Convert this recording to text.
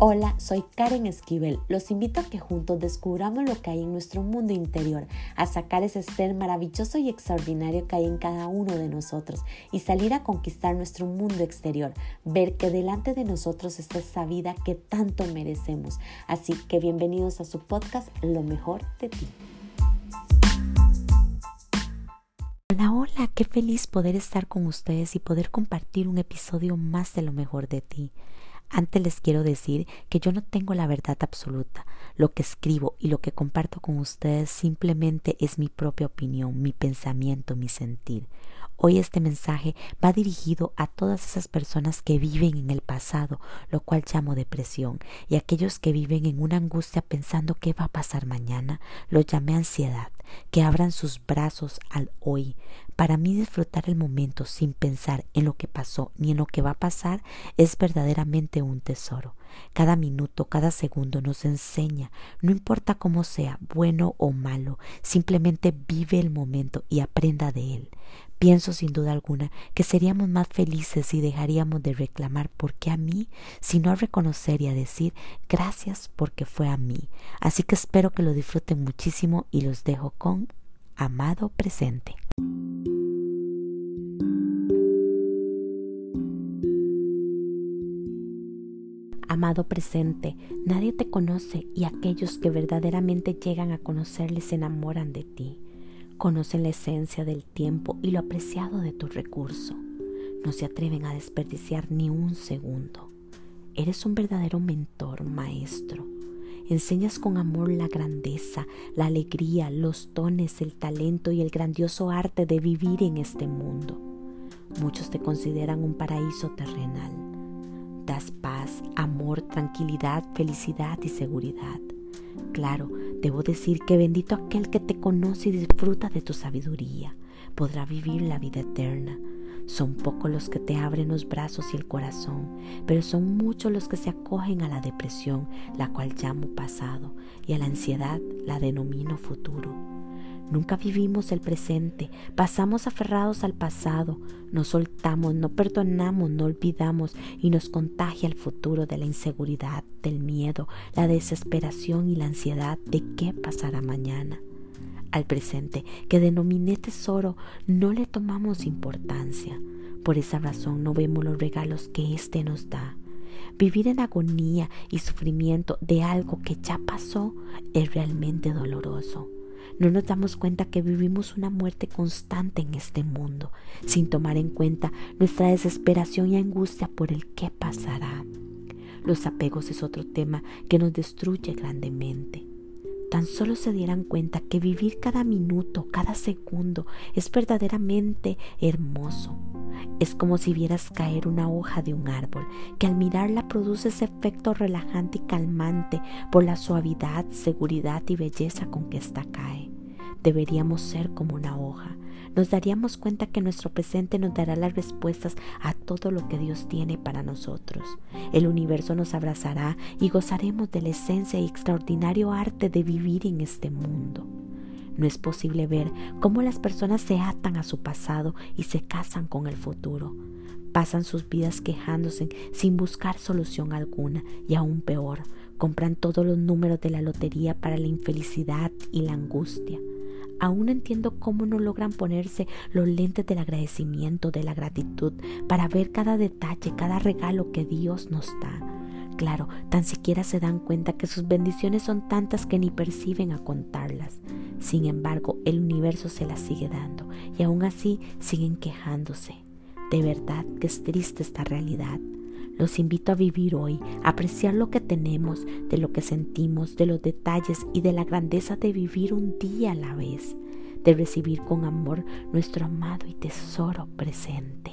Hola, soy Karen Esquivel. Los invito a que juntos descubramos lo que hay en nuestro mundo interior, a sacar ese ser maravilloso y extraordinario que hay en cada uno de nosotros y salir a conquistar nuestro mundo exterior, ver que delante de nosotros está esa vida que tanto merecemos. Así que bienvenidos a su podcast Lo mejor de ti. Hola, hola, qué feliz poder estar con ustedes y poder compartir un episodio más de lo mejor de ti. Antes les quiero decir que yo no tengo la verdad absoluta. Lo que escribo y lo que comparto con ustedes simplemente es mi propia opinión, mi pensamiento, mi sentir. Hoy este mensaje va dirigido a todas esas personas que viven en el pasado, lo cual llamo depresión, y aquellos que viven en una angustia pensando qué va a pasar mañana, lo llamé ansiedad, que abran sus brazos al hoy. Para mí disfrutar el momento sin pensar en lo que pasó ni en lo que va a pasar es verdaderamente un tesoro. Cada minuto, cada segundo nos enseña, no importa cómo sea, bueno o malo, simplemente vive el momento y aprenda de él. Pienso sin duda alguna que seríamos más felices si dejaríamos de reclamar por qué a mí, sino a reconocer y a decir gracias porque fue a mí. Así que espero que lo disfruten muchísimo y los dejo con amado presente. Amado presente, nadie te conoce y aquellos que verdaderamente llegan a conocerle se enamoran de ti. Conocen la esencia del tiempo y lo apreciado de tu recurso. No se atreven a desperdiciar ni un segundo. Eres un verdadero mentor, maestro. Enseñas con amor la grandeza, la alegría, los dones, el talento y el grandioso arte de vivir en este mundo. Muchos te consideran un paraíso terrenal. Das amor, tranquilidad, felicidad y seguridad. Claro, debo decir que bendito aquel que te conoce y disfruta de tu sabiduría, podrá vivir la vida eterna. Son pocos los que te abren los brazos y el corazón, pero son muchos los que se acogen a la depresión, la cual llamo pasado, y a la ansiedad la denomino futuro. Nunca vivimos el presente, pasamos aferrados al pasado, no soltamos, no perdonamos, no olvidamos y nos contagia el futuro de la inseguridad, del miedo, la desesperación y la ansiedad de qué pasará mañana. Al presente, que denominé tesoro, no le tomamos importancia. Por esa razón no vemos los regalos que éste nos da. Vivir en agonía y sufrimiento de algo que ya pasó es realmente doloroso. No nos damos cuenta que vivimos una muerte constante en este mundo, sin tomar en cuenta nuestra desesperación y angustia por el qué pasará. Los apegos es otro tema que nos destruye grandemente. Tan solo se dieran cuenta que vivir cada minuto, cada segundo es verdaderamente hermoso. Es como si vieras caer una hoja de un árbol, que al mirarla produce ese efecto relajante y calmante por la suavidad, seguridad y belleza con que ésta cae. Deberíamos ser como una hoja. Nos daríamos cuenta que nuestro presente nos dará las respuestas a todo lo que Dios tiene para nosotros. El universo nos abrazará y gozaremos de la esencia y extraordinario arte de vivir en este mundo. No es posible ver cómo las personas se atan a su pasado y se casan con el futuro. Pasan sus vidas quejándose sin buscar solución alguna y aún peor, compran todos los números de la lotería para la infelicidad y la angustia. Aún entiendo cómo no logran ponerse los lentes del agradecimiento, de la gratitud, para ver cada detalle, cada regalo que Dios nos da. Claro, tan siquiera se dan cuenta que sus bendiciones son tantas que ni perciben a contarlas. Sin embargo, el universo se las sigue dando y aún así siguen quejándose. De verdad que es triste esta realidad. Los invito a vivir hoy, a apreciar lo que tenemos, de lo que sentimos, de los detalles y de la grandeza de vivir un día a la vez, de recibir con amor nuestro amado y tesoro presente.